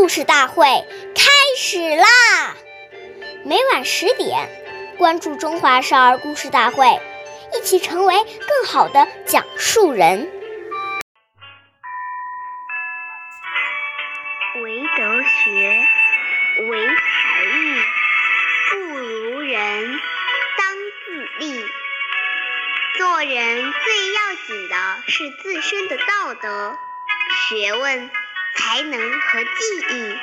故事大会开始啦！每晚十点，关注《中华少儿故事大会》，一起成为更好的讲述人。唯德学，唯才艺，不如人，当自砺。做人最要紧的是自身的道德、学问。才能和技艺，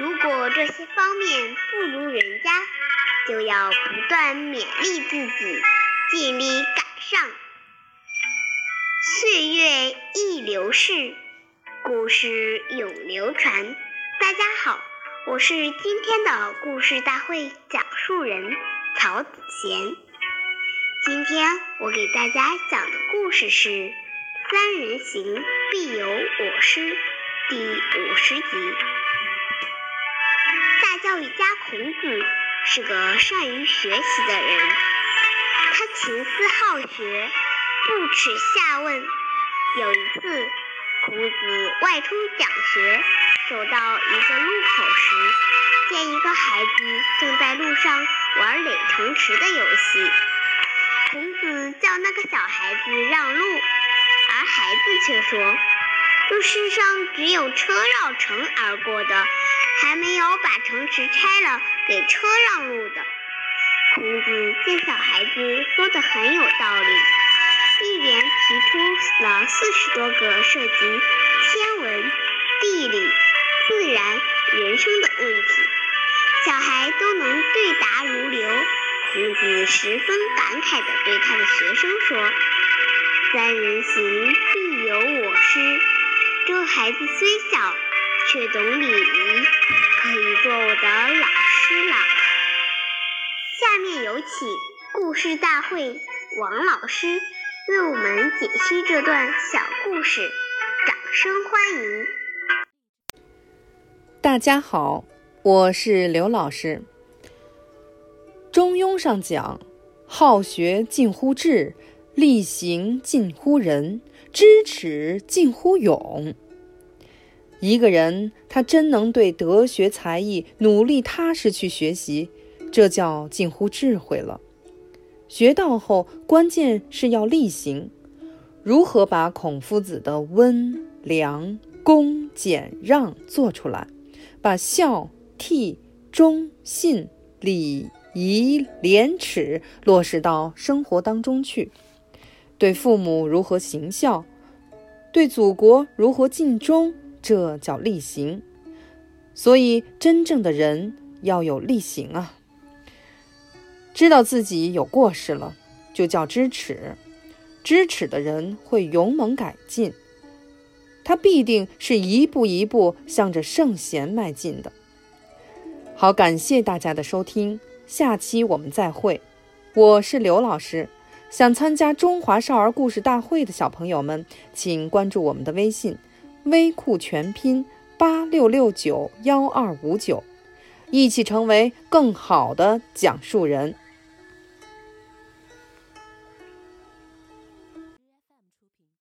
如果这些方面不如人家，就要不断勉励自己，尽力赶上。岁月易流逝，故事永流传。大家好，我是今天的故事大会讲述人曹子贤。今天我给大家讲的故事是《三人行，必有我师》。第五十集，大教育家孔子是个善于学习的人，他勤思好学，不耻下问。有一次，孔子外出讲学，走到一个路口时，见一个孩子正在路上玩垒城池的游戏。孔子叫那个小孩子让路，而孩子却说。这世上只有车绕城而过的，还没有把城池拆了给车让路的。孔子见小孩子说的很有道理，一连提出了四十多个涉及天文、地理、自然、人生的问题，小孩都能对答如流。孔子十分感慨地对他的学生说：“三人行，必有。”孩子虽小，却懂礼仪，可以做我的老师了。下面有请故事大会王老师为我们解析这段小故事，掌声欢迎！大家好，我是刘老师。中庸上讲：“好学近乎智，力行近乎仁。”知耻近乎勇。一个人他真能对德学才艺努力踏实去学习，这叫近乎智慧了。学到后，关键是要力行。如何把孔夫子的温良恭俭让做出来，把孝悌忠信礼仪廉耻落实到生活当中去？对父母如何行孝，对祖国如何尽忠，这叫力行。所以，真正的人要有力行啊！知道自己有过失了，就叫知耻。知耻的人会勇猛改进，他必定是一步一步向着圣贤迈进的。好，感谢大家的收听，下期我们再会。我是刘老师。想参加中华少儿故事大会的小朋友们，请关注我们的微信“微库全拼八六六九幺二五九”，一起成为更好的讲述人。